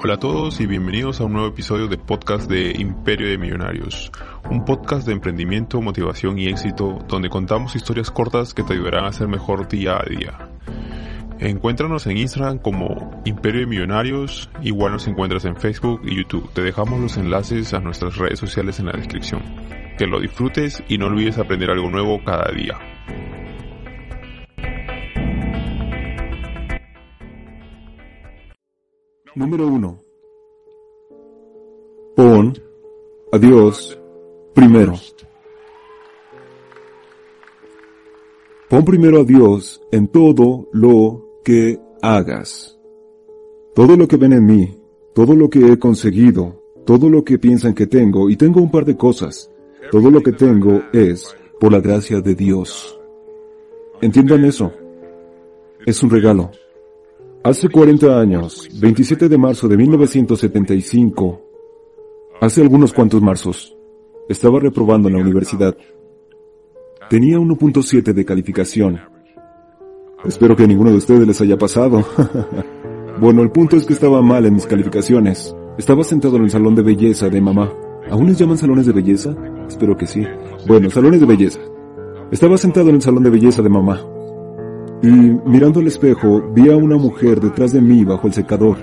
Hola a todos y bienvenidos a un nuevo episodio de podcast de Imperio de Millonarios, un podcast de emprendimiento, motivación y éxito donde contamos historias cortas que te ayudarán a ser mejor día a día. Encuéntranos en Instagram como Imperio de Millonarios, igual nos encuentras en Facebook y YouTube. Te dejamos los enlaces a nuestras redes sociales en la descripción. Que lo disfrutes y no olvides aprender algo nuevo cada día. Número 1. Pon a Dios primero. Pon primero a Dios en todo lo que hagas. Todo lo que ven en mí, todo lo que he conseguido, todo lo que piensan que tengo, y tengo un par de cosas, todo lo que tengo es por la gracia de Dios. Entiendan eso. Es un regalo. Hace 40 años, 27 de marzo de 1975, hace algunos cuantos marzos, estaba reprobando en la universidad. Tenía 1.7 de calificación. Espero que a ninguno de ustedes les haya pasado. bueno, el punto es que estaba mal en mis calificaciones. Estaba sentado en el salón de belleza de mamá. ¿Aún les llaman salones de belleza? Espero que sí. Bueno, salones de belleza. Estaba sentado en el salón de belleza de mamá. Y mirando al espejo, vi a una mujer detrás de mí bajo el secador.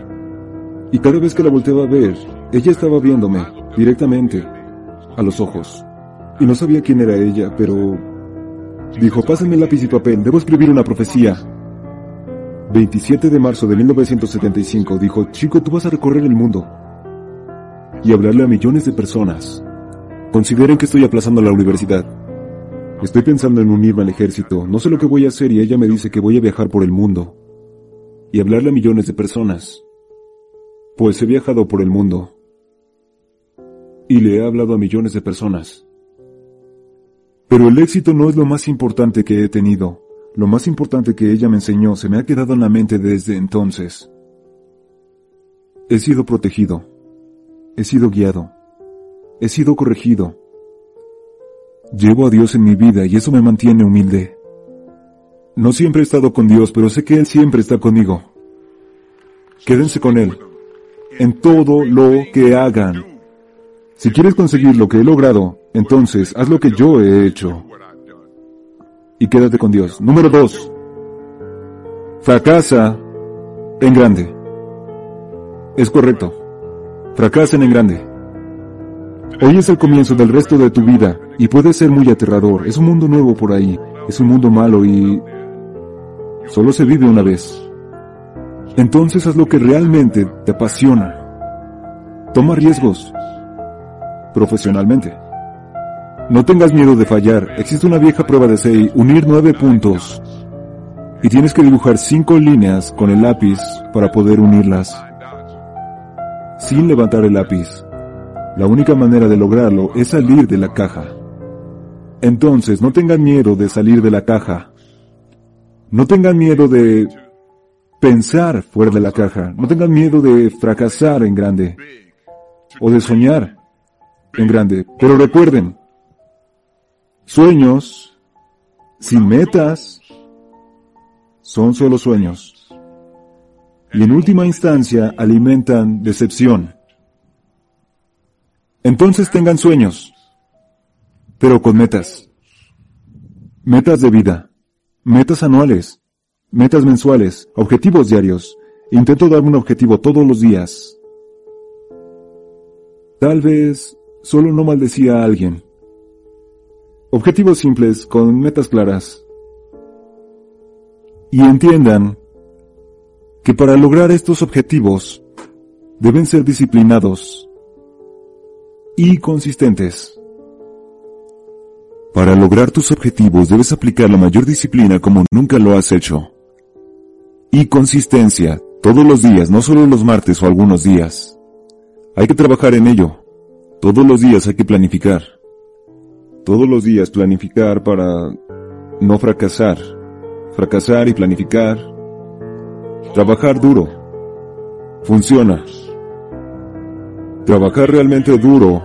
Y cada vez que la volteaba a ver, ella estaba viéndome, directamente, a los ojos. Y no sabía quién era ella, pero... Dijo, pásenme lápiz y papel, debo escribir una profecía. 27 de marzo de 1975, dijo, chico, tú vas a recorrer el mundo. Y hablarle a millones de personas. Consideren que estoy aplazando la universidad. Estoy pensando en unirme al ejército, no sé lo que voy a hacer y ella me dice que voy a viajar por el mundo y hablarle a millones de personas. Pues he viajado por el mundo y le he hablado a millones de personas. Pero el éxito no es lo más importante que he tenido. Lo más importante que ella me enseñó se me ha quedado en la mente desde entonces. He sido protegido. He sido guiado. He sido corregido Llevo a Dios en mi vida y eso me mantiene humilde. No siempre he estado con Dios, pero sé que Él siempre está conmigo. Quédense con Él. En todo lo que hagan. Si quieres conseguir lo que he logrado, entonces haz lo que yo he hecho. Y quédate con Dios. Número dos. Fracasa en grande. Es correcto. Fracasen en grande. Hoy es el comienzo del resto de tu vida y puede ser muy aterrador. Es un mundo nuevo por ahí. Es un mundo malo y solo se vive una vez. Entonces haz lo que realmente te apasiona. Toma riesgos. Profesionalmente. No tengas miedo de fallar. Existe una vieja prueba de 6, unir nueve puntos. Y tienes que dibujar cinco líneas con el lápiz para poder unirlas. Sin levantar el lápiz. La única manera de lograrlo es salir de la caja. Entonces, no tengan miedo de salir de la caja. No tengan miedo de pensar fuera de la caja. No tengan miedo de fracasar en grande. O de soñar en grande. Pero recuerden, sueños sin metas son solo sueños. Y en última instancia alimentan decepción. Entonces tengan sueños, pero con metas. Metas de vida, metas anuales, metas mensuales, objetivos diarios. Intento darme un objetivo todos los días. Tal vez solo no maldecía a alguien. Objetivos simples con metas claras. Y entiendan que para lograr estos objetivos deben ser disciplinados y consistentes. Para lograr tus objetivos debes aplicar la mayor disciplina como nunca lo has hecho. Y consistencia, todos los días, no solo los martes o algunos días. Hay que trabajar en ello. Todos los días hay que planificar. Todos los días planificar para no fracasar. Fracasar y planificar. Trabajar duro. Funciona. Trabajar realmente duro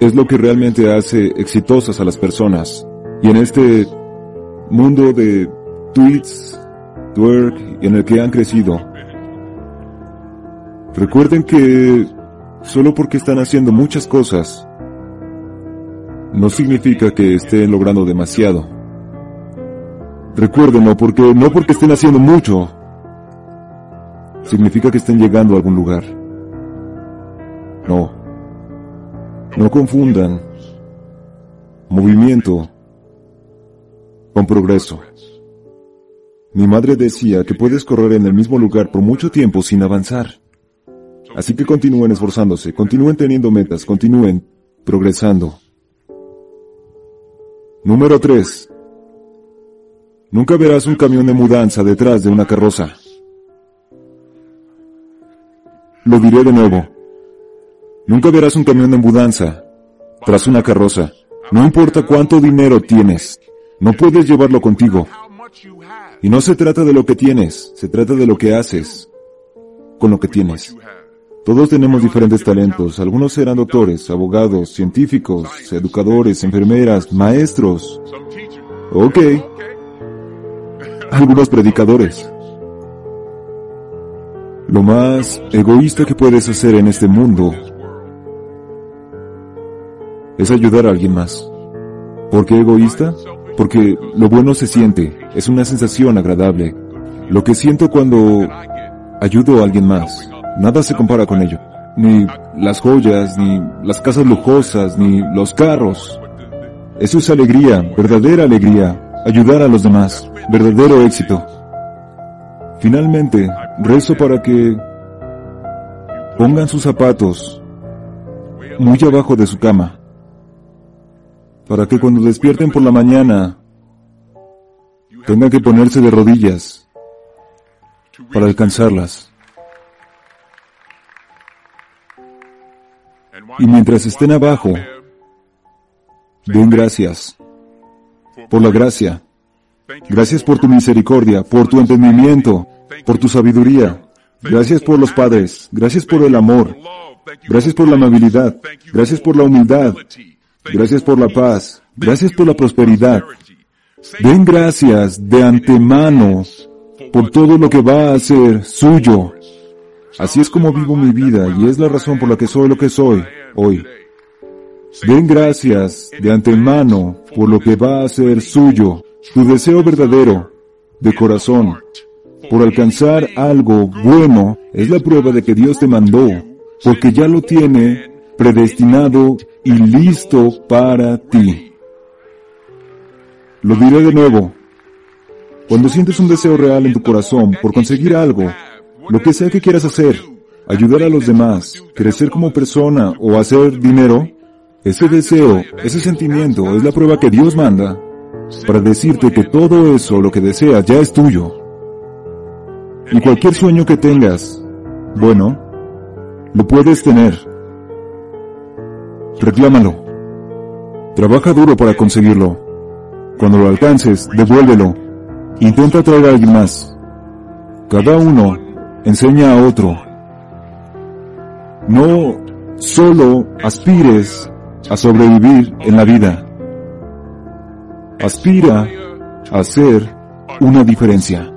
es lo que realmente hace exitosas a las personas. Y en este mundo de tweets, twerk, en el que han crecido, Recuerden que solo porque están haciendo muchas cosas, no significa que estén logrando demasiado. Recuérdenlo porque no porque estén haciendo mucho, significa que estén llegando a algún lugar. No. No confundan movimiento con progreso. Mi madre decía que puedes correr en el mismo lugar por mucho tiempo sin avanzar. Así que continúen esforzándose, continúen teniendo metas, continúen progresando. Número 3. Nunca verás un camión de mudanza detrás de una carroza. Lo diré de nuevo. Nunca verás un camión de mudanza tras una carroza. No importa cuánto dinero tienes, no puedes llevarlo contigo. Y no se trata de lo que tienes, se trata de lo que haces con lo que tienes. Todos tenemos diferentes talentos. Algunos serán doctores, abogados, científicos, educadores, enfermeras, maestros. Ok. Algunos predicadores. Lo más egoísta que puedes hacer en este mundo es ayudar a alguien más. ¿Por qué egoísta? Porque lo bueno se siente, es una sensación agradable. Lo que siento cuando ayudo a alguien más, nada se compara con ello. Ni las joyas, ni las casas lujosas, ni los carros. Eso es alegría, verdadera alegría, ayudar a los demás, verdadero éxito. Finalmente, rezo para que pongan sus zapatos muy abajo de su cama para que cuando despierten por la mañana tengan que ponerse de rodillas para alcanzarlas. Y mientras estén abajo, den gracias por la gracia. Gracias por tu misericordia, por tu entendimiento, por tu sabiduría. Gracias por los padres. Gracias por el amor. Gracias por la amabilidad. Gracias por la humildad. Gracias por la paz. Gracias por la prosperidad. Den gracias de antemano por todo lo que va a ser suyo. Así es como vivo mi vida y es la razón por la que soy lo que soy hoy. Den gracias de antemano por lo que va a ser suyo, tu deseo verdadero, de corazón, por alcanzar algo bueno, es la prueba de que Dios te mandó, porque ya lo tiene predestinado y listo para ti. Lo diré de nuevo. Cuando sientes un deseo real en tu corazón por conseguir algo, lo que sea que quieras hacer, ayudar a los demás, crecer como persona o hacer dinero, ese deseo, ese sentimiento es la prueba que Dios manda para decirte que todo eso, lo que deseas, ya es tuyo. Y cualquier sueño que tengas, bueno, lo puedes tener. Reclámalo. Trabaja duro para conseguirlo. Cuando lo alcances, devuélvelo. Intenta traer a alguien más. Cada uno enseña a otro. No solo aspires a sobrevivir en la vida. Aspira a hacer una diferencia.